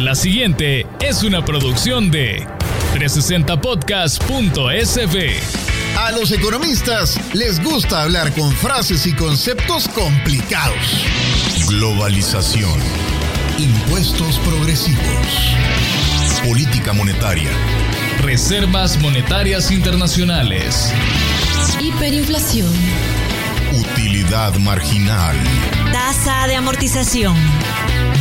La siguiente es una producción de 360podcast.sv. A los economistas les gusta hablar con frases y conceptos complicados. Globalización. Impuestos progresivos. Política monetaria. Reservas monetarias internacionales. Hiperinflación. Utilidad marginal. Tasa de amortización.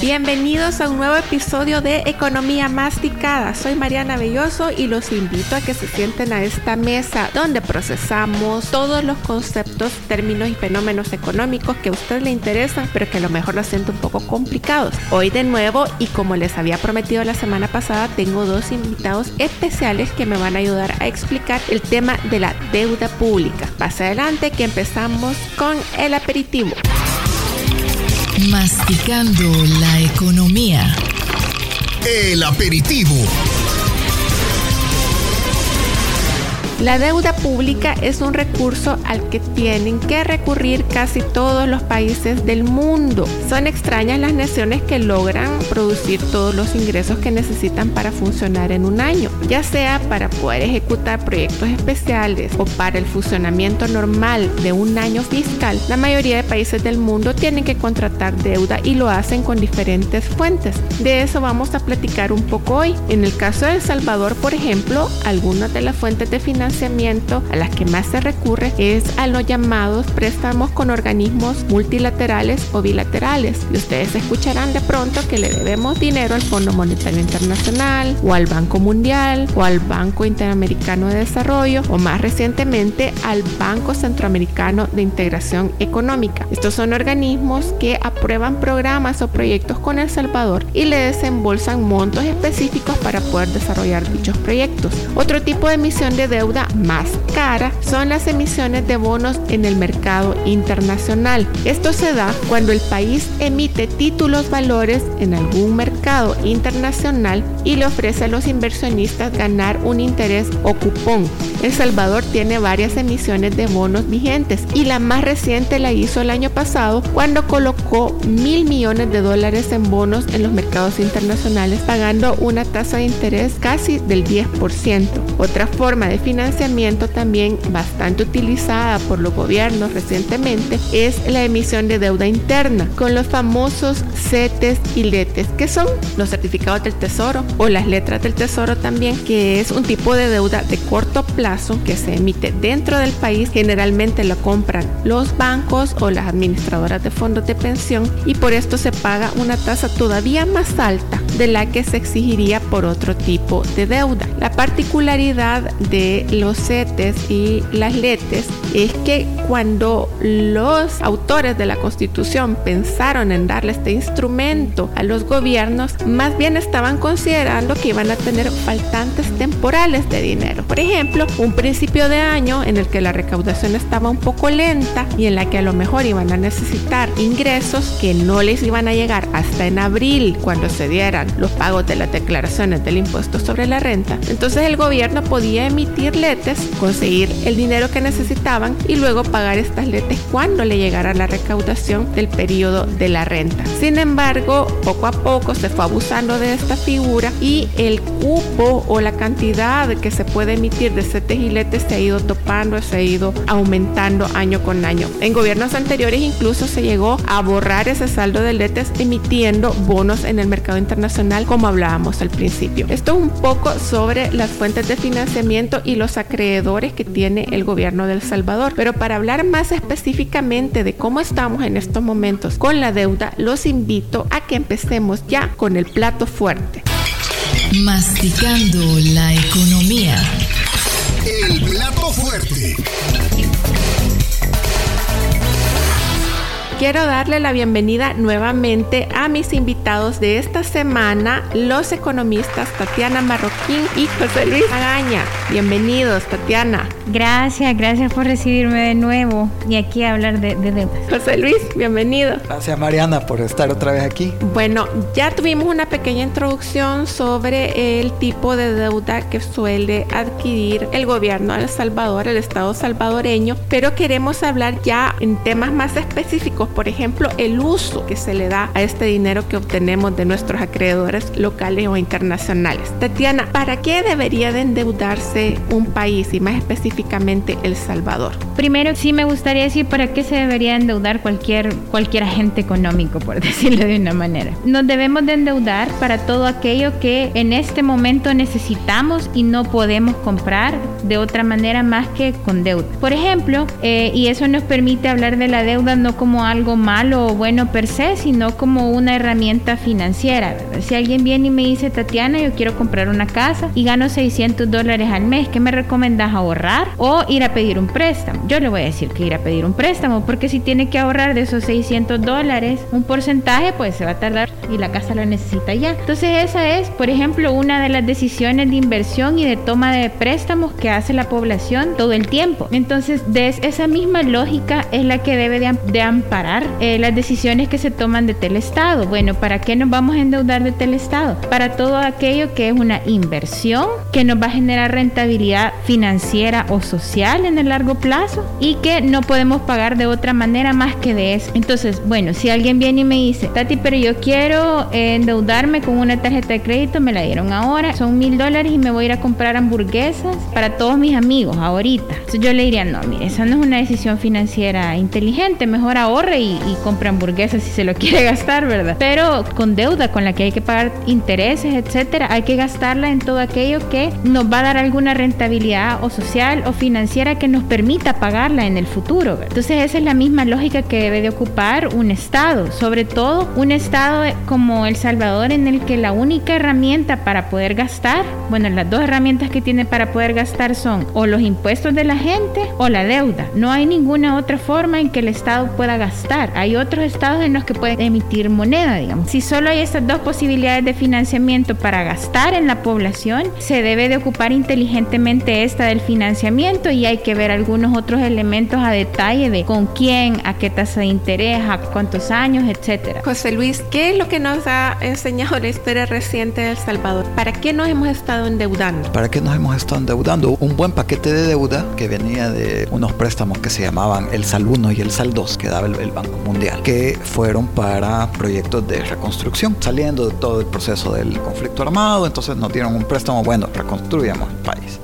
Bienvenidos a un nuevo episodio de Economía Masticada. Soy Mariana Belloso y los invito a que se sienten a esta mesa donde procesamos todos los conceptos, términos y fenómenos económicos que a usted le interesan, pero que a lo mejor lo siento un poco complicados. Hoy de nuevo y como les había prometido la semana pasada, tengo dos invitados especiales que me van a ayudar a explicar el tema de la deuda pública. Más adelante que empezamos con el aperitivo. Masticando la economía. El aperitivo. La deuda pública es un recurso al que tienen que recurrir casi todos los países del mundo. Son extrañas las naciones que logran producir todos los ingresos que necesitan para funcionar en un año, ya sea para poder ejecutar proyectos especiales o para el funcionamiento normal de un año fiscal. La mayoría de países del mundo tienen que contratar deuda y lo hacen con diferentes fuentes. De eso vamos a platicar un poco hoy. En el caso de El Salvador, por ejemplo, algunas de las fuentes de financiación a las que más se recurre es a los llamados préstamos con organismos multilaterales o bilaterales. Y ustedes escucharán de pronto que le debemos dinero al Fondo Monetario Internacional o al Banco Mundial o al Banco Interamericano de Desarrollo o más recientemente al Banco Centroamericano de Integración Económica. Estos son organismos que aprueban programas o proyectos con El Salvador y le desembolsan montos específicos para poder desarrollar dichos proyectos. Otro tipo de emisión de deuda más cara son las emisiones de bonos en el mercado internacional. Esto se da cuando el país emite títulos valores en algún mercado internacional y le ofrece a los inversionistas ganar un interés o cupón. El Salvador tiene varias emisiones de bonos vigentes y la más reciente la hizo el año pasado cuando colocó mil millones de dólares en bonos en los mercados internacionales pagando una tasa de interés casi del 10%. Otra forma de financiar financiamiento también bastante utilizada por los gobiernos recientemente es la emisión de deuda interna con los famosos CETES y LETES, que son los certificados del tesoro o las letras del tesoro también, que es un tipo de deuda de corto plazo que se emite dentro del país. Generalmente lo compran los bancos o las administradoras de fondos de pensión y por esto se paga una tasa todavía más alta de la que se exigiría por otro tipo de deuda. La particularidad de los CETES y las LETES es que cuando los de la Constitución pensaron en darle este instrumento a los gobiernos, más bien estaban considerando que iban a tener faltantes temporales de dinero. Por ejemplo, un principio de año en el que la recaudación estaba un poco lenta y en la que a lo mejor iban a necesitar ingresos que no les iban a llegar hasta en abril cuando se dieran los pagos de las declaraciones del impuesto sobre la renta. Entonces el gobierno podía emitirle conseguir el dinero que necesitaban y luego pagar estas letes cuando le llegara la recaudación del periodo de la renta. Sin embargo, poco a poco se fue abusando de esta figura y el cupo o la cantidad que se puede emitir de CETES y letes se ha ido topando, se ha ido aumentando año con año. En gobiernos anteriores incluso se llegó a borrar ese saldo de letes emitiendo bonos en el mercado internacional como hablábamos al principio. Esto es un poco sobre las fuentes de financiamiento y los acreedores que tiene el gobierno de El Salvador. Pero para hablar más específicamente de cómo estamos en estos momentos con la deuda, los invito a que empecemos ya con el plato fuerte. Masticando la economía. El plato fuerte. quiero darle la bienvenida nuevamente a mis invitados de esta semana, los economistas Tatiana Marroquín y José Luis Agaña. Bienvenidos, Tatiana. Gracias, gracias por recibirme de nuevo y aquí a hablar de, de deudas. José Luis, bienvenido. Gracias Mariana por estar otra vez aquí. Bueno, ya tuvimos una pequeña introducción sobre el tipo de deuda que suele adquirir el gobierno de El Salvador, el Estado salvadoreño, pero queremos hablar ya en temas más específicos, por ejemplo, el uso que se le da a este dinero que obtenemos de nuestros acreedores locales o internacionales. Tatiana, ¿para qué debería de endeudarse un país y más específicamente El Salvador? Primero, sí me gustaría decir para qué se debería endeudar cualquier, cualquier agente económico, por decirlo de una manera. Nos debemos de endeudar para todo aquello que en este momento necesitamos y no podemos comprar de otra manera más que con deuda. Por ejemplo, eh, y eso nos permite hablar de la deuda no como algo malo o bueno per se, sino como una herramienta financiera. Si alguien viene y me dice, Tatiana, yo quiero comprar una casa y gano 600 dólares al mes, ¿qué me recomiendas ahorrar o ir a pedir un préstamo? Yo le voy a decir que ir a pedir un préstamo porque si tiene que ahorrar de esos 600 dólares un porcentaje, pues se va a tardar y la casa lo necesita ya. Entonces esa es, por ejemplo, una de las decisiones de inversión y de toma de préstamos que hace la población todo el tiempo. Entonces, de esa misma lógica es la que debe de, amparar eh, las decisiones que se toman de tal estado. Bueno, ¿para qué nos vamos a endeudar de tal estado? Para todo aquello que es una inversión que nos va a generar rentabilidad financiera o social en el largo plazo y que no podemos pagar de otra manera más que de eso. Entonces, bueno, si alguien viene y me dice, Tati, pero yo quiero endeudarme con una tarjeta de crédito, me la dieron ahora, son mil dólares y me voy a ir a comprar hamburguesas para todos mis amigos ahorita. Entonces yo le diría, no, mire, esa no es una decisión financiera inteligente, mejor ahorre y, y compre hamburguesas si se lo quiere gastar, ¿verdad? Pero con deuda con la que hay que pagar intereses, etcétera, hay que gastarla en todo aquello que nos va a dar alguna rentabilidad o social o financiera que nos permita pagarla en el futuro. Entonces esa es la misma lógica que debe de ocupar un Estado, sobre todo un Estado como El Salvador en el que la única herramienta para poder gastar, bueno, las dos herramientas que tiene para poder gastar son o los impuestos de la gente o la deuda. No hay ninguna otra forma en que el Estado pueda gastar. Hay otros estados en los que pueden emitir moneda, digamos. Si solo hay estas dos posibilidades de financiamiento para gastar en la población, se debe de ocupar inteligentemente esta del financiamiento y hay que ver algunos otros elementos a detalle de con quién, a qué tasa de interés, a cuántos años, etcétera. José Luis, ¿qué es lo que nos ha enseñado la historia reciente de El Salvador? ¿Para qué nos hemos estado endeudando? ¿Para qué nos hemos estado endeudando? Un buen paquete de deuda que venía de unos préstamos que se llamaban el SAL 1 y el SAL 2 que daba el, el Banco Mundial, que fueron para proyectos de reconstrucción, saliendo de todo el proceso del conflicto armado, entonces nos dieron un préstamo, bueno, reconstruyamos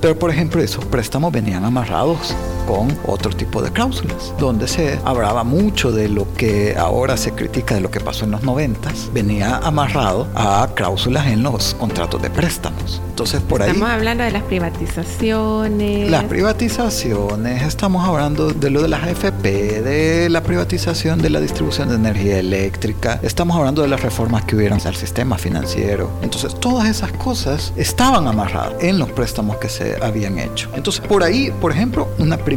Pero por ejemplo, esos préstamos venían amarrados con otro tipo de cláusulas, donde se hablaba mucho de lo que ahora se critica de lo que pasó en los 90, venía amarrado a cláusulas en los contratos de préstamos. Entonces por ahí... Estamos hablando de las privatizaciones. Las privatizaciones, estamos hablando de lo de las AFP, de la privatización de la distribución de energía eléctrica, estamos hablando de las reformas que hubieron al sistema financiero. Entonces todas esas cosas estaban amarradas en los préstamos que se habían hecho. Entonces por ahí, por ejemplo, una primera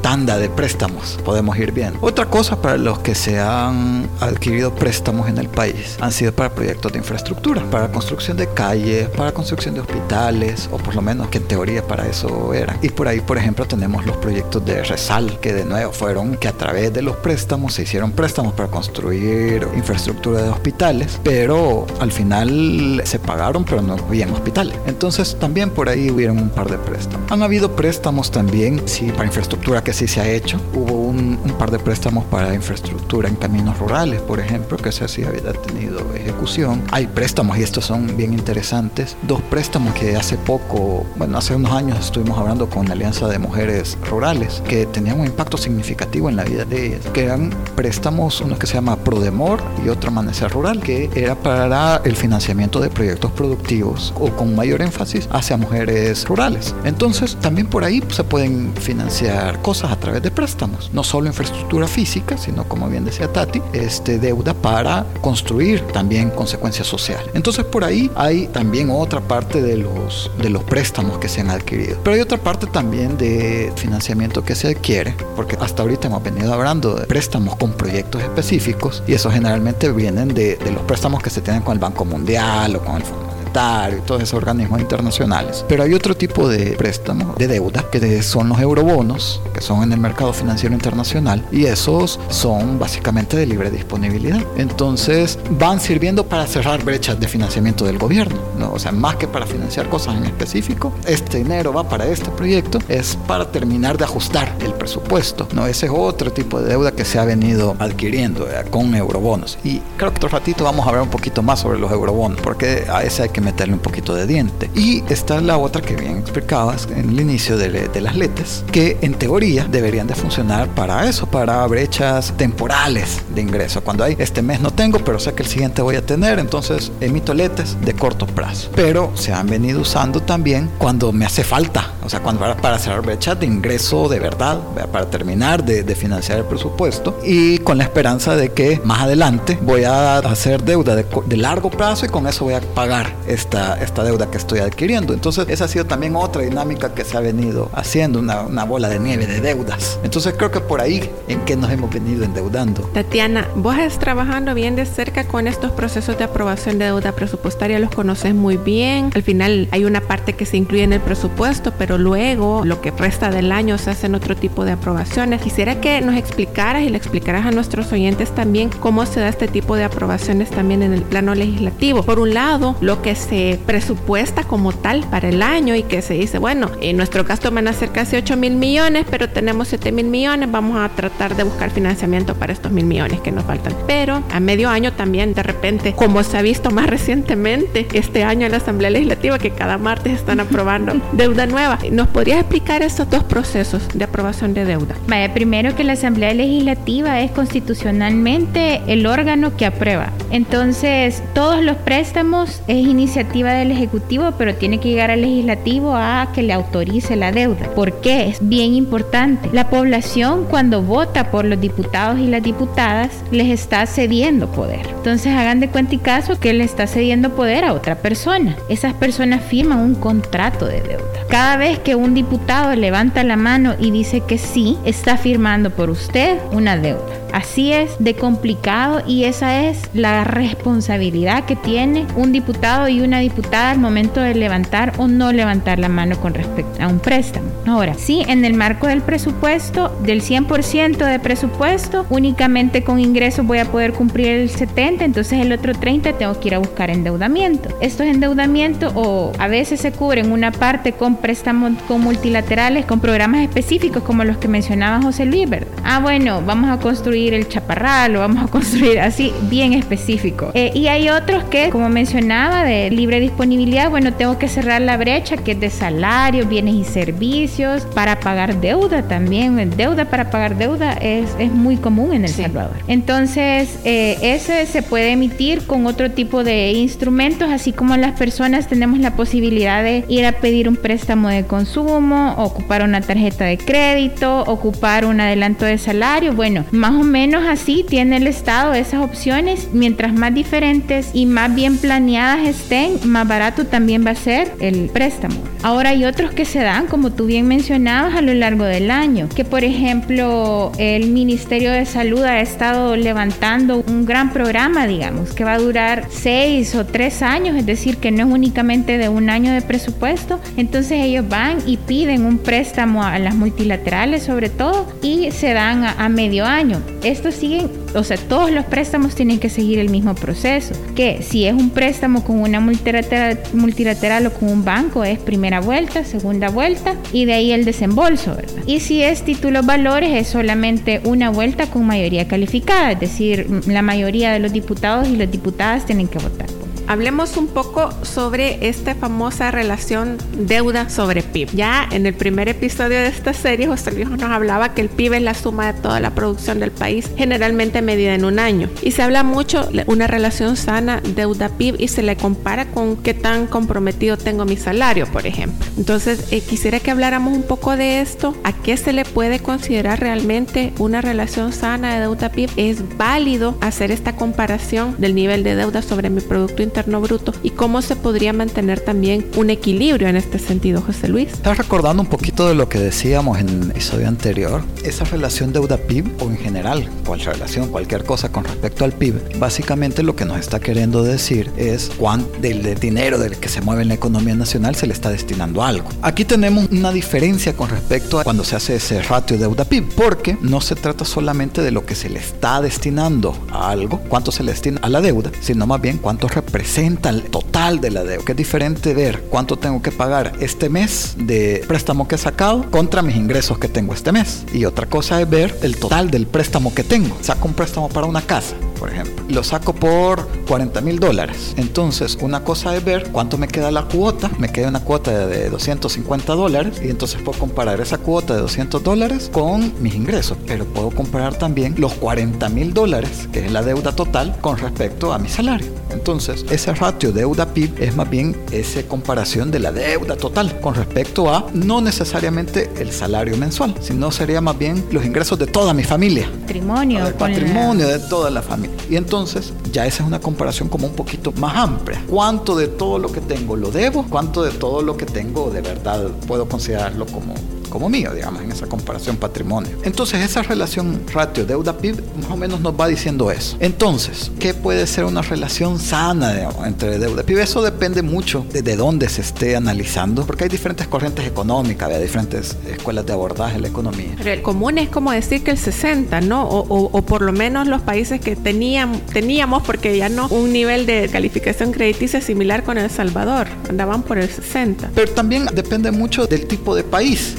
tanda de préstamos podemos ir bien. Otra cosa para los que se han adquirido préstamos en el país han sido para proyectos de infraestructura, para construcción de calles, para construcción de hospitales, o por lo menos que en teoría para eso era. Y por ahí, por ejemplo, tenemos los proyectos de Resal, que de nuevo fueron que a través de los préstamos se hicieron préstamos para construir infraestructura de hospitales, pero al final se pagaron, pero no habían hospitales. Entonces también por ahí hubieron un par de préstamos. Han habido préstamos también, sí, para infraestructura que sí se ha hecho. Hubo un, un par de préstamos para infraestructura en caminos rurales, por ejemplo, que se sí había tenido ejecución. Hay préstamos y estos son bien interesantes. Dos préstamos que hace poco, bueno, hace unos años estuvimos hablando con la Alianza de Mujeres Rurales, que tenían un impacto significativo en la vida de ellas, que eran préstamos, uno que se llama Prodemor y otro Amanecer Rural, que era para el financiamiento de proyectos productivos o con mayor énfasis hacia mujeres rurales. Entonces, también por ahí se pueden financiar cosas a través de préstamos, no solo infraestructura física, sino como bien decía Tati, este deuda para construir también consecuencias sociales. Entonces, por ahí hay también otra parte de los de los préstamos que se han adquirido. Pero hay otra parte también de financiamiento que se adquiere, porque hasta ahorita hemos venido hablando de préstamos con proyectos específicos y eso generalmente vienen de, de los préstamos que se tienen con el Banco Mundial o con el Fondo Monetario y todos esos organismos internacionales. Pero hay otro tipo de préstamos de deuda que son los eurobonos, que son en el mercado financiero internacional y esos son básicamente de libre disponibilidad. Entonces van sirviendo para cerrar brechas de financiamiento del gobierno, ¿no? o sea, más que para financiar cosas en específico, este dinero va para este proyecto, es para terminar de ajustar el presupuesto, ¿no? Ese es otro tipo de deuda que se ha venido adquiriendo con eurobonos. Y creo que otro ratito vamos a hablar un poquito más sobre los eurobonos, porque a ese hay que meterle un poquito de diente. Y está la otra que bien explicabas en el inicio de, de las letes, que en teoría deberían de funcionar para eso, para brechas temporales de ingreso. Cuando hay este mes no tengo, pero sé que el siguiente voy a tener, entonces emito letes de corto plazo. Pero se han venido usando también cuando me hace falta, o sea, cuando para, para cerrar brechas de ingreso de verdad, para terminar de, de financiar el presupuesto y con la esperanza de que más adelante voy a hacer deuda de, de, largo plazo y con eso voy a pagar esta, esta deuda que estoy adquiriendo. Entonces, esa ha sido también otra dinámica que se ha venido haciendo, una, una bola de nieve de deudas. Entonces, creo que por ahí en que nos hemos venido endeudando. Tatiana, vos estás trabajando bien de cerca con estos procesos de aprobación de deuda presupuestaria, los conoces muy bien. Al final hay una parte que se incluye en el presupuesto, pero luego lo que resta del año se hacen otro tipo de aprobaciones. Quisiera que nos explicaras y le explicaras a nuestros oyentes también cómo se da este tipo de aprobaciones también en el plano legislativo. Por un lado, lo que se presupuesta como tal para el año y que se dice, bueno, en nuestro gasto van a ser casi 8 mil millones, pero tenemos 7 mil millones, vamos a tratar de buscar financiamiento para estos mil millones que nos faltan. Pero a medio año también, de repente, como se ha visto más recientemente este año en la Asamblea Legislativa, que cada martes están aprobando deuda nueva. ¿Nos podrías explicar esos dos procesos de aprobación de deuda? Vaya, primero que la Asamblea Legislativa es constitucionalmente el órgano que aprueba. Entonces, todos los préstamos es iniciativa del Ejecutivo, pero tiene que llegar al Legislativo a que le autorice la deuda. ¿Por qué? Es bien importante. La población cuando vota por los diputados y las diputadas les está cediendo poder. Entonces, hagan de cuenta y caso que le está cediendo poder a otra persona. Esas personas firman un contrato de deuda. Cada vez que un diputado levanta la mano y dice que sí, está firmando por usted una deuda. Así es de complicado y esa es la responsabilidad que tiene un diputado y una diputada al momento de levantar o no levantar la mano con respecto a un préstamo. Ahora, sí, en el marco del presupuesto, del 100% de presupuesto, únicamente con ingresos voy a poder cumplir el 70, entonces el otro 30 tengo que ir a buscar endeudamiento. Estos endeudamientos o a veces se cubren una parte con préstamos con multilaterales, con programas específicos como los que mencionaba José Luis, ¿verdad? Ah, bueno, vamos a construir el chaparral, lo vamos a construir así, bien específico. Eh, y hay otros que, como mencionaba, de libre disponibilidad, bueno, tengo que cerrar la brecha que es de salarios, bienes y servicios, para pagar deuda también. Deuda para pagar deuda es, es muy común en El sí. Salvador. Entonces, eh, ese se puede emitir con otro tipo de instrumentos, así como las personas tenemos la posibilidad de ir a pedir un préstamo de consumo, ocupar una tarjeta de crédito, ocupar un adelanto de salario. Bueno, más o menos así tiene el Estado esas opciones. Mientras más diferentes y más bien planeadas estén, más barato también va a ser el préstamo. Ahora hay otros que se dan, como tú bien mencionabas, a lo largo del año. Que por ejemplo el Ministerio de Salud ha estado levantando un gran programa, digamos, que va a durar seis o tres años, es decir, que no es únicamente de un año de presupuesto. Entonces ellos van y piden un préstamo a las multilaterales sobre todo y se dan a, a medio año. Estos siguen, o sea, todos los préstamos tienen que seguir el mismo proceso. Que si es un préstamo con una multilateral, multilateral o con un banco, es primera vuelta, segunda vuelta y de ahí el desembolso, ¿verdad? Y si es títulos valores, es solamente una vuelta con mayoría calificada, es decir, la mayoría de los diputados y las diputadas tienen que votar. Hablemos un poco sobre esta famosa relación deuda sobre PIB. Ya en el primer episodio de esta serie, José Luis nos hablaba que el PIB es la suma de toda la producción del país, generalmente medida en un año. Y se habla mucho de una relación sana deuda-PIB y se le compara con qué tan comprometido tengo mi salario, por ejemplo. Entonces, eh, quisiera que habláramos un poco de esto. ¿A qué se le puede considerar realmente una relación sana de deuda-PIB? ¿Es válido hacer esta comparación del nivel de deuda sobre mi Producto Interno Interno Bruto y cómo se podría mantener también un equilibrio en este sentido, José Luis. Estás recordando un poquito de lo que decíamos en el episodio anterior. Esa relación deuda-PIB o en general, cualquier relación, cualquier cosa con respecto al PIB, básicamente lo que nos está queriendo decir es cuánto del dinero del que se mueve en la economía nacional se le está destinando a algo. Aquí tenemos una diferencia con respecto a cuando se hace ese ratio deuda-PIB, porque no se trata solamente de lo que se le está destinando a algo, cuánto se le destina a la deuda, sino más bien cuánto representa el total de la deuda. Que es diferente ver cuánto tengo que pagar este mes de préstamo que he sacado contra mis ingresos que tengo este mes. Y otra cosa es ver el total del préstamo que tengo. Saco un préstamo para una casa, por ejemplo. Lo saco por 40 mil dólares. Entonces, una cosa es ver cuánto me queda la cuota. Me queda una cuota de 250 dólares y entonces puedo comparar esa cuota de 200 dólares con mis ingresos. Pero puedo comparar también los 40 mil dólares, que es la deuda total, con respecto a mi salario. Entonces, ese ratio deuda-PIB es más bien esa comparación de la deuda total con respecto a no necesariamente el salario mensual, sino sería más bien los ingresos de toda mi familia. Patrimonio. El patrimonio de toda la familia. Y entonces, ya esa es una comparación como un poquito más amplia. ¿Cuánto de todo lo que tengo lo debo? ¿Cuánto de todo lo que tengo de verdad puedo considerarlo como como mío, digamos, en esa comparación patrimonio. Entonces, esa relación ratio deuda-PIB más o menos nos va diciendo eso. Entonces, ¿qué puede ser una relación sana entre deuda y PIB? Eso depende mucho de, de dónde se esté analizando, porque hay diferentes corrientes económicas, hay diferentes escuelas de abordaje de la economía. Pero el común es como decir que el 60, ¿no? O, o, o por lo menos los países que tenían, teníamos, porque ya no, un nivel de calificación crediticia similar con El Salvador, andaban por el 60. Pero también depende mucho del tipo de país.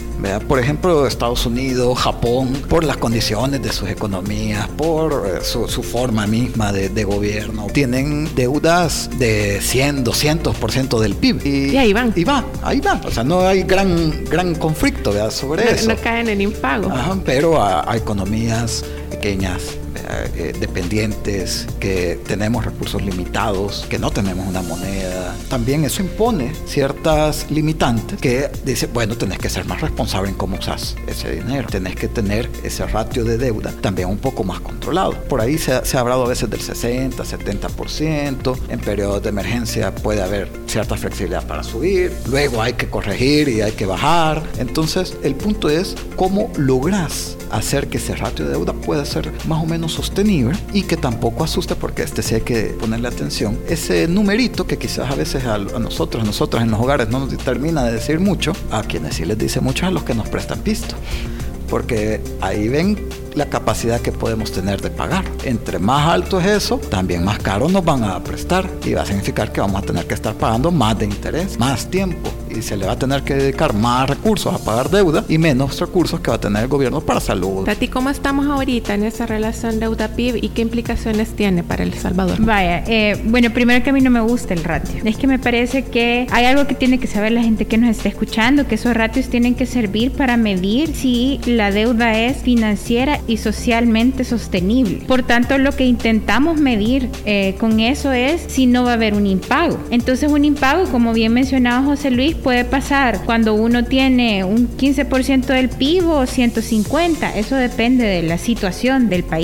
Por ejemplo, Estados Unidos, Japón, por las condiciones de sus economías, por eh, su, su, forma misma de, de, gobierno, tienen deudas de 100, 200% del PIB. Y, y, ahí van. Y va, ahí va. O sea, no hay gran, gran conflicto ¿verdad? sobre no, eso. No caen en impago. Ajá, pero a, a economías pequeñas eh, dependientes, que tenemos recursos limitados, que no tenemos una moneda. También eso impone ciertas limitantes que dice, bueno, tenés que ser más responsable en cómo usas ese dinero, tenés que tener ese ratio de deuda también un poco más controlado. Por ahí se, se ha hablado a veces del 60, 70%, en periodos de emergencia puede haber cierta flexibilidad para subir, luego hay que corregir y hay que bajar. Entonces, el punto es cómo logras hacer que ese ratio de deuda pueda ser más o menos sostenible y que tampoco asuste porque este sí hay que ponerle atención. Ese numerito que quizás a veces a, a nosotros, a nosotras en los hogares no nos termina de decir mucho, a quienes sí les dice mucho a los que nos prestan pisto. Porque ahí ven la capacidad que podemos tener de pagar. Entre más alto es eso, también más caro nos van a prestar y va a significar que vamos a tener que estar pagando más de interés, más tiempo y se le va a tener que dedicar más recursos a pagar deuda y menos recursos que va a tener el gobierno para salud. Tati, ¿cómo estamos ahorita en esa relación deuda-PIB y qué implicaciones tiene para El Salvador? Vaya, eh, bueno, primero que a mí no me gusta el ratio. Es que me parece que hay algo que tiene que saber la gente que nos está escuchando, que esos ratios tienen que servir para medir si la deuda es financiera y socialmente sostenible. Por tanto, lo que intentamos medir eh, con eso es si no va a haber un impago. Entonces, un impago, como bien mencionaba José Luis, puede pasar cuando uno tiene un 15% del PIB o 150. Eso depende de la situación del país.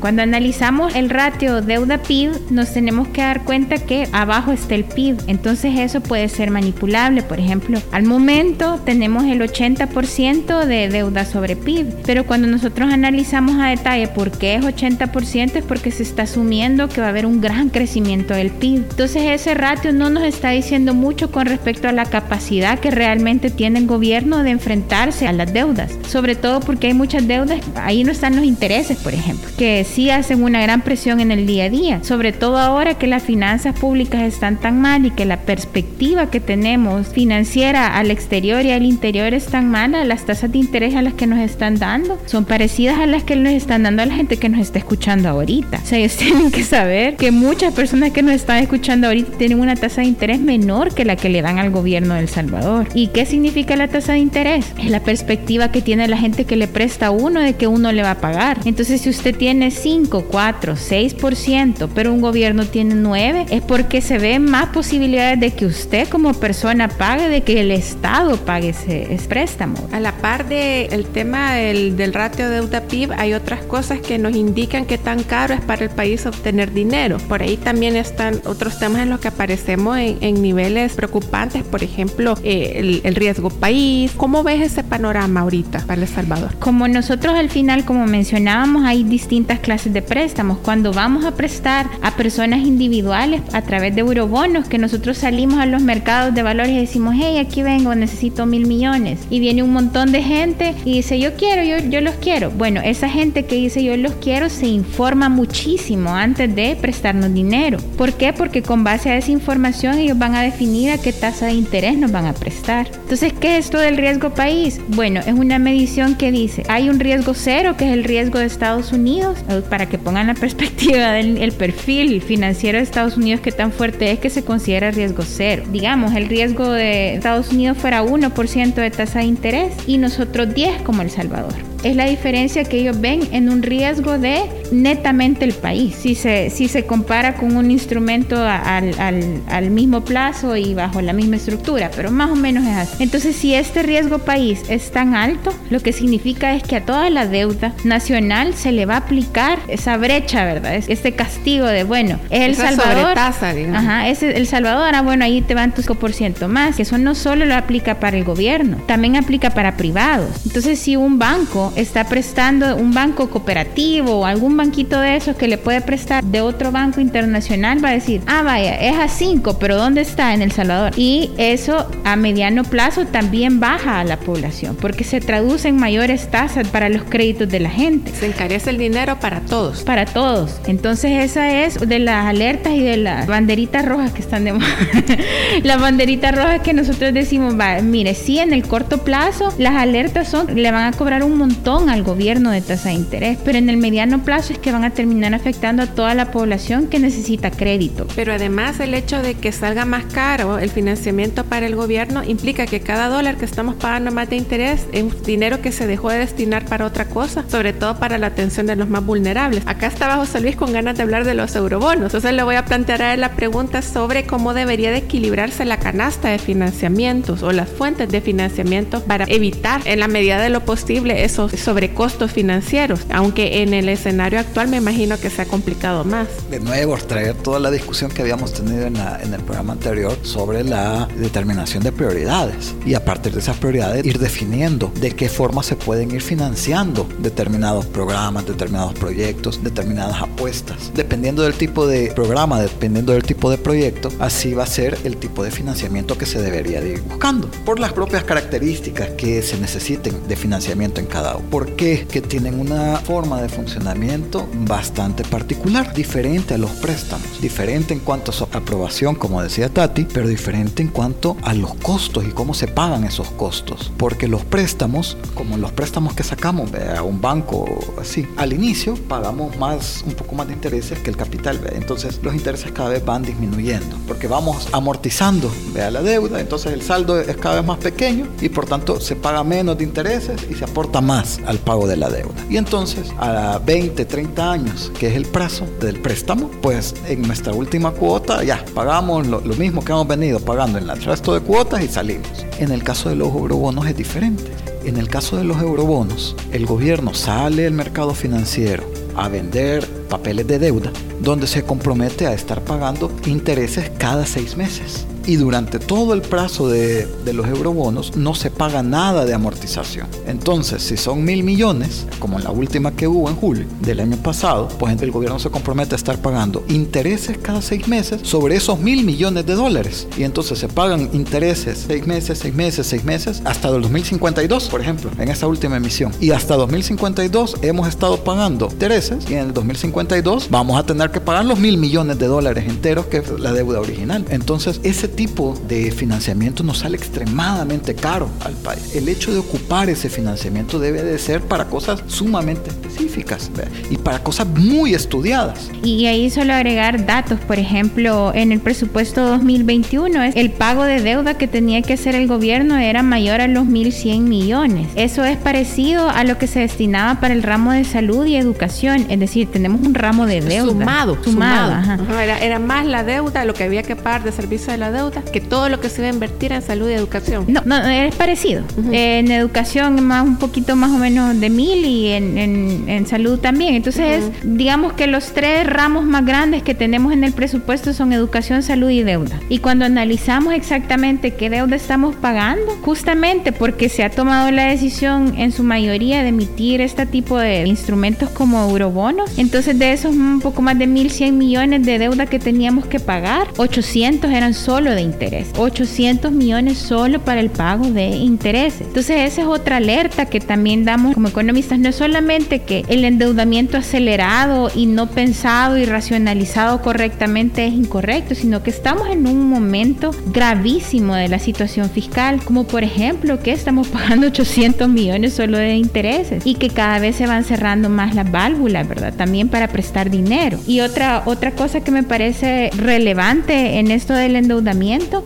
Cuando analizamos el ratio deuda-PIB, nos tenemos que dar cuenta que abajo está el PIB. Entonces eso puede ser manipulable. Por ejemplo, al momento tenemos el 80% de deuda sobre PIB. Pero cuando nosotros analizamos a detalle por qué es 80% es porque se está asumiendo que va a haber un gran crecimiento del PIB. Entonces ese ratio no nos está diciendo mucho con respecto a la capacidad que realmente tiene el gobierno de enfrentarse a las deudas. Sobre todo porque hay muchas deudas, ahí no están los intereses, por ejemplo, que sí hacen una gran presión en el día a día. Sobre todo ahora que las finanzas públicas están tan mal y que la perspectiva que tenemos financiera al exterior y al interior es tan mala, las tasas de interés a las que nos están dando son parecidas a las que nos están dando a la gente que nos está escuchando ahorita. O sea, ellos tienen que saber que muchas personas que nos están escuchando ahorita tienen una tasa de interés menor que la que le dan al gobierno de El Salvador. ¿Y qué significa la tasa de interés? Es la perspectiva que tiene la gente que le presta a uno de que uno le va a pagar. Entonces, si usted tiene 5, 4, 6%, pero un gobierno tiene 9, es porque se ven más posibilidades de que usted como persona pague, de que el Estado pague ese, ese préstamo. A la par del el tema del, del ratio deuda-PIB, Hay otras cosas que nos indican que tan caro es para el país obtener dinero. Por ahí también están otros temas en los que aparecemos en, niveles preocupantes, por ejemplo, eh, el, riesgo país. ¿Cómo ves ese panorama ahorita para El Salvador? Como nosotros al final, como mencionábamos, hay distintas clases de préstamos. Cuando vamos a prestar a personas individuales a través de eurobonos, que nosotros salimos a los mercados de valores y decimos, hey, aquí vengo, necesito mil millones. Y viene un montón de gente y dice, yo quiero, yo, yo los quiero. Bueno, esa gente que dice yo los quiero se informa muchísimo antes de prestarnos dinero. ¿Por qué? Porque con base a esa información ellos van a definir a qué tasa de interés nos van a prestar. Entonces, ¿qué es esto del riesgo país? Bueno, es una medición que dice, hay un riesgo cero, que es el riesgo de Estados Unidos, para que pongan la perspectiva del perfil financiero de Estados Unidos, que tan fuerte es que se considera riesgo cero. Digamos, el riesgo de Estados Unidos fuera 1% de tasa de interés y nosotros 10 como El Salvador es la diferencia que ellos ven en un riesgo de netamente el país. Si se, si se compara con un instrumento al, al, mismo plazo y bajo la misma estructura, pero más o menos es así. Entonces, si este riesgo país es tan alto, lo que significa es que a toda la deuda nacional se le va a aplicar esa brecha, ¿verdad? Este castigo de, bueno, es El Salvador. Ajá, es El Salvador, ahora bueno, ahí te van tus 5% más. Eso no solo lo aplica para el gobierno, también aplica para privados. Entonces, si un banco está prestando un banco cooperativo o algún banquito de esos que le puede prestar de otro banco internacional, va a decir, ah, vaya, es a 5, pero ¿dónde está? En El Salvador. Y eso a mediano plazo también baja a la población, porque se traduce en mayores tasas para los créditos de la gente. Se encarece el dinero para todos. Para todos. Entonces esa es de las alertas y de las banderitas rojas que están de las banderitas rojas que nosotros decimos, va, mire, sí, en el corto plazo las alertas son, le van a cobrar un montón al gobierno de tasa de interés, pero en el mediano plazo es que van a terminar afectando a toda la población que necesita crédito. Pero además el hecho de que salga más caro el financiamiento para el gobierno implica que cada dólar que estamos pagando más de interés es dinero que se dejó de destinar para otra cosa, sobre todo para la atención de los más vulnerables. Acá estaba José Luis con ganas de hablar de los eurobonos, entonces le voy a plantear a él la pregunta sobre cómo debería de equilibrarse la canasta de financiamientos o las fuentes de financiamiento para evitar en la medida de lo posible esos sobre costos financieros, aunque en el escenario actual me imagino que se ha complicado más. De nuevo, traer toda la discusión que habíamos tenido en, en el programa anterior sobre la determinación de prioridades y a partir de esas prioridades ir definiendo de qué forma se pueden ir financiando determinados programas, determinados proyectos, determinadas apuestas. Dependiendo del tipo de programa, dependiendo del tipo de proyecto, así va a ser el tipo de financiamiento que se debería ir buscando por las propias características que se necesiten de financiamiento en cada ¿Por qué? Que tienen una forma de funcionamiento bastante particular, diferente a los préstamos, diferente en cuanto a su aprobación, como decía Tati, pero diferente en cuanto a los costos y cómo se pagan esos costos. Porque los préstamos, como los préstamos que sacamos a un banco así, al inicio pagamos más, un poco más de intereses que el capital. Entonces los intereses cada vez van disminuyendo porque vamos amortizando la deuda, entonces el saldo es cada vez más pequeño y por tanto se paga menos de intereses y se aporta más al pago de la deuda. Y entonces, a 20, 30 años, que es el plazo del préstamo, pues en nuestra última cuota ya pagamos lo, mismo que hemos venido pagando en el resto de cuotas y salimos. En el caso de los eurobonos es diferente. En el caso de los eurobonos, el gobierno sale al mercado financiero a vender papeles de deuda donde se compromete a estar pagando intereses cada seis meses y durante todo el plazo de, los eurobonos no se paga nada de amortización. Entonces, si son mil millones, como la última que hubo en julio del año pasado, pues el gobierno se compromete a estar pagando intereses cada seis meses sobre esos mil millones de dólares. Y entonces se pagan intereses seis meses, seis meses, seis meses, hasta el 2052, por ejemplo, en esa última emisión. Y hasta 2052 hemos estado pagando intereses y en el 2052 vamos a tener que pagar los mil millones de dólares enteros que es la deuda original. Entonces, ese tipo de financiamiento nos sale extremadamente caro al país. El hecho de ocupar ese financiamiento debe de ser para cosas sumamente específicas y para cosas muy estudiadas. Y ahí solo agregar datos, por ejemplo, en el presupuesto 2021 el pago de deuda que tenía que hacer el gobierno era mayor a los 1.100 millones. Eso es parecido a lo que se destinaba para el ramo de salud y educación, es decir, tenemos un ramo de deuda. Sumado, sumado. Era, era más la deuda, lo que había que pagar de servicio de la deuda que todo lo que se va a invertir en salud y educación. No, no, es parecido. En educación más un poquito más o menos de mil y en, en- en salud también. Entonces, digamos que los tres ramos más grandes que tenemos en el presupuesto son educación, salud y deuda. Y cuando analizamos exactamente qué deuda estamos pagando, justamente porque se ha tomado la decisión en su mayoría de emitir este tipo de instrumentos como eurobonos, entonces de esos un poco más de 1.100 millones de deuda que teníamos que pagar, 800 eran solo de interés. 800 millones solo para el pago de intereses. Entonces esa es otra alerta que también damos como economistas. No es solamente que el endeudamiento acelerado y no pensado y racionalizado correctamente es incorrecto, sino que estamos en un momento gravísimo de la situación fiscal, como por ejemplo que estamos pagando 800 millones solo de intereses y que cada vez se van cerrando más las válvulas, ¿verdad? También para prestar dinero. Y otra, otra cosa que me parece relevante en esto del endeudamiento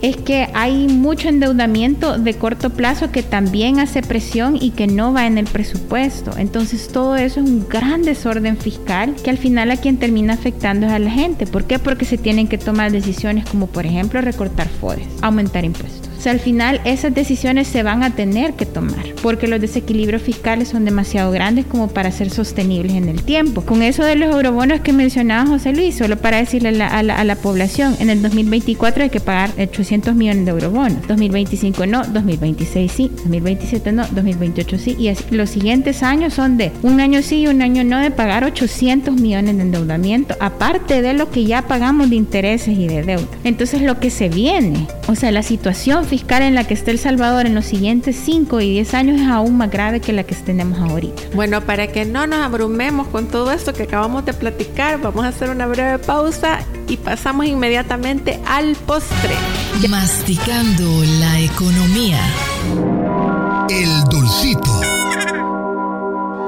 es que hay mucho endeudamiento de corto plazo que también hace presión y que no va en el presupuesto. Entonces todo eso es un gran desorden fiscal que al final a quien termina afectando es a la gente. ¿Por qué? Porque se tienen que tomar decisiones como por ejemplo recortar FORES, aumentar impuestos. O sea, al final esas decisiones se van a tener que tomar porque los desequilibrios fiscales son demasiado grandes como para ser sostenibles en el tiempo. Con eso de los eurobonos que mencionaba José Luis, solo para decirle a la, población, en el 2024 hay que pagar 800 millones de eurobonos, 2025 no, 2026 sí, 2027 no, 2028 sí, y los siguientes años son de un año sí y un año no de pagar 800 millones de endeudamiento, aparte de lo que ya pagamos de intereses y de deuda. Entonces lo que se viene, o sea, la situación fiscal en la que está El Salvador en los siguientes 5 y 10 años es aún más grave que la que tenemos ahorita. Bueno, para que no nos abrumemos con todo esto que acabamos de platicar, vamos a hacer una breve pausa y pasamos inmediatamente al postre. Masticando la economía. El dulcito.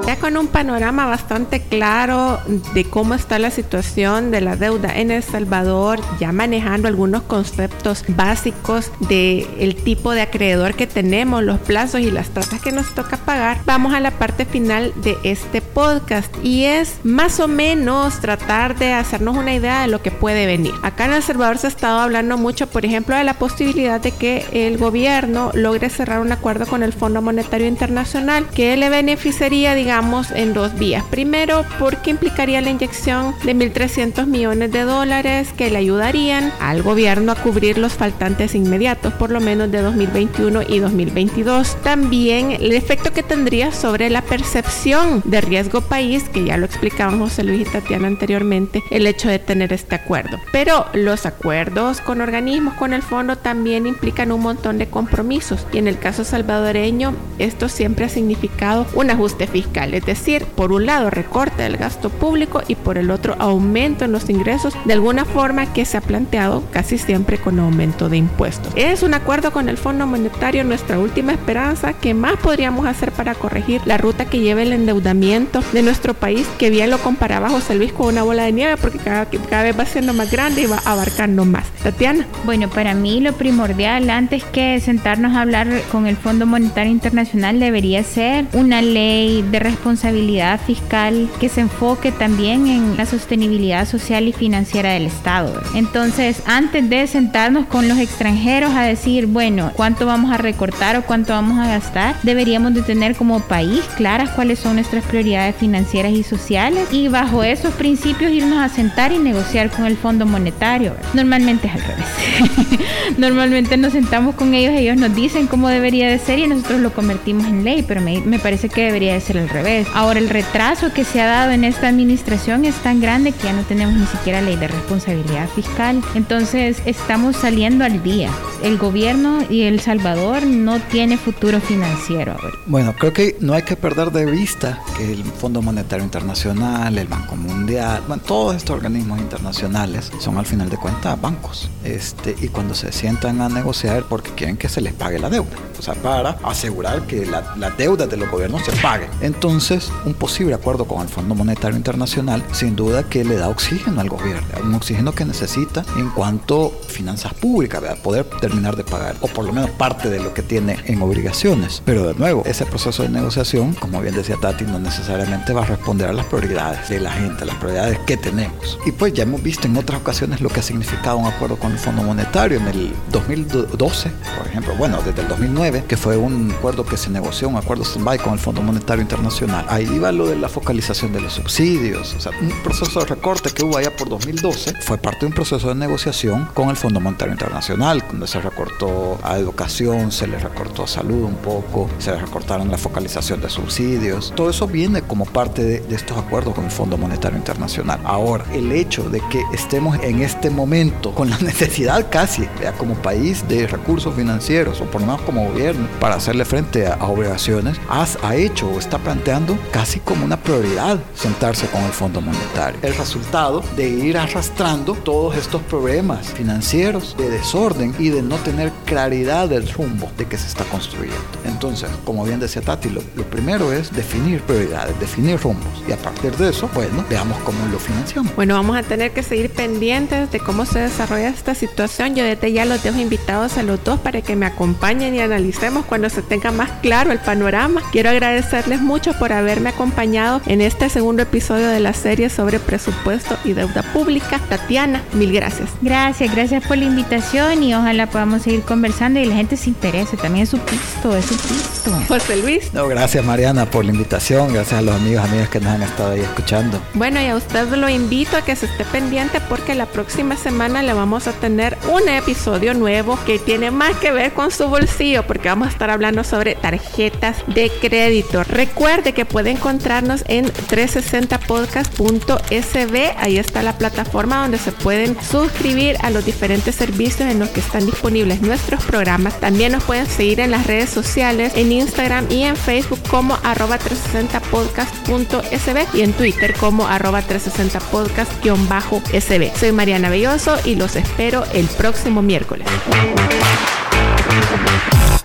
Ya con un panorama bastante claro de cómo está la situación de la deuda en El Salvador, ya manejando algunos conceptos básicos del el tipo de acreedor que tenemos, los plazos y las tasas que nos toca pagar, vamos a la parte final de este podcast y es más o menos tratar de hacernos una idea de lo que puede venir. Acá en El Salvador se ha estado hablando mucho, por ejemplo, de la posibilidad de que el gobierno logre cerrar un acuerdo con el Fondo Monetario Internacional que le beneficiaría, digamos, en dos vías. Primero, porque implicaría la inyección de 1.300 millones de dólares que le ayudarían al gobierno a cubrir los faltantes inmediatos, por lo menos de 2021 y 2022. También el efecto que tendría sobre la percepción de riesgo país, que ya lo explicaban José Luis y Tatiana anteriormente, el hecho de tener este acuerdo. Pero los acuerdos con organismos, con el fondo, también implican un montón de compromisos. Y en el caso salvadoreño, esto siempre ha significado un ajuste fiscal, es decir, por un lado recorte del gasto público y por el otro aumento en los ingresos, de alguna forma que se ha planteado casi siempre con aumento de impuestos. Es un acuerdo con el Fondo Monetario nuestra última esperanza. ¿Qué más podríamos hacer para corregir la ruta que lleva el endeudamiento de nuestro país? Que bien lo comparaba José Luis con una bola de nieve porque cada, cada vez va siendo más grande y va abarcando más. Tatiana. Bueno, para mí lo primordial antes que sentarnos a hablar con el Fondo Monetario Internacional debería ser una ley de responsabilidad fiscal que se enfoque también en la sostenibilidad social y financiera del Estado. Entonces, antes de sentarnos con los extranjeros a decir, bueno, cuánto vamos a recortar o cuánto vamos a gastar, deberíamos de tener como país claras cuáles son nuestras prioridades financieras y sociales y bajo esos principios irnos a sentar y negociar con el Fondo Monetario. Normalmente es al revés. Normalmente nos sentamos con ellos, ellos nos dicen cómo debería de ser y nosotros lo convertimos en ley, pero me, me parece que debería de ser al revés. Ahora, el retraso que se ha dado en esta administración es tan grande que ya no tenemos ni siquiera ley de responsabilidad fiscal. Entonces, estamos saliendo al día. El gobierno y El Salvador no tiene futuro financiero. Bueno, creo que no hay que perder de vista que el Fondo Monetario Internacional, el Banco Mundial, bueno, todos estos organismos internacionales son al final de cuentas bancos. Este, y cuando se sientan a negociar porque quieren que se les pague la deuda, o sea, para asegurar que la, la deuda de los gobiernos se pague. Entonces, Entonces, un posible acuerdo con el Fondo Monetario Internacional, sin duda que le da oxígeno al gobierno, un oxígeno que necesita en cuanto a finanzas públicas, ¿verdad? poder terminar de pagar, o por lo menos parte de lo que tiene en obligaciones. Pero de nuevo, ese proceso de negociación, como bien decía Tati, no necesariamente va a responder a las prioridades de la gente, las prioridades que tenemos. Y pues ya hemos visto en otras ocasiones lo que ha significado un acuerdo con el Fondo Monetario en el 2012, por ejemplo, bueno, desde el 2009, que fue un acuerdo que se negoció, un acuerdo stand-by con el Fondo Monetario Internacional. Ahí iba lo de la focalización de los subsidios, o sea, un proceso de recorte que hubo allá por 2012 fue parte de un proceso de negociación con el Fondo Monetario Internacional, donde se recortó a educación, se le recortó a salud un poco, se le recortaron la focalización de subsidios. Todo eso viene como parte de, de estos acuerdos con el Fondo Monetario Internacional. Ahora, el hecho de que estemos en este momento con la necesidad casi, ya como país, de recursos financieros, o por lo menos como gobierno, para hacerle frente a, a obligaciones, has, ha hecho o está planteando casi como una prioridad sentarse con el Fondo Monetario. El resultado de ir arrastrando todos estos problemas financieros de desorden y de no tener claridad del rumbo de que se está construyendo. Entonces, como bien decía Tati, lo, lo primero es definir prioridades, definir rumbos y a partir de eso, bueno, veamos cómo lo financiamos. Bueno, vamos a tener que seguir pendientes de cómo se desarrolla esta situación. Yo desde ya los dejo invitados a los dos para que me acompañen y analicemos cuando se tenga más claro el panorama. Quiero agradecerles mucho por haberme acompañado en este segundo episodio de la serie sobre presupuesto y deuda pública. Tatiana, mil gracias. Gracias, gracias por la invitación y ojalá podamos seguir conversando y la gente se interese. También es su pisto, es su pisto. José Luis. No, gracias Mariana por la invitación, gracias a los amigos, amigas que nos han estado ahí escuchando. Bueno, y a usted lo invito a que se esté pendiente porque la próxima semana le vamos a tener un episodio nuevo que tiene más que ver con su bolsillo porque vamos a estar hablando sobre tarjetas de crédito. Recuerde que puede encontrarnos en 360podcast.sb. Ahí está la plataforma donde se pueden suscribir a los diferentes servicios en los que están nuestros programas. También nos pueden seguir en las redes sociales, en Instagram y en Facebook como arroba 360podcast.sb y en Twitter como arroba 360podcast-sb. Soy Mariana Belloso y los espero el próximo miércoles.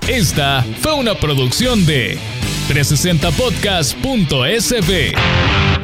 Esta fue una producción de 360podcast.sb.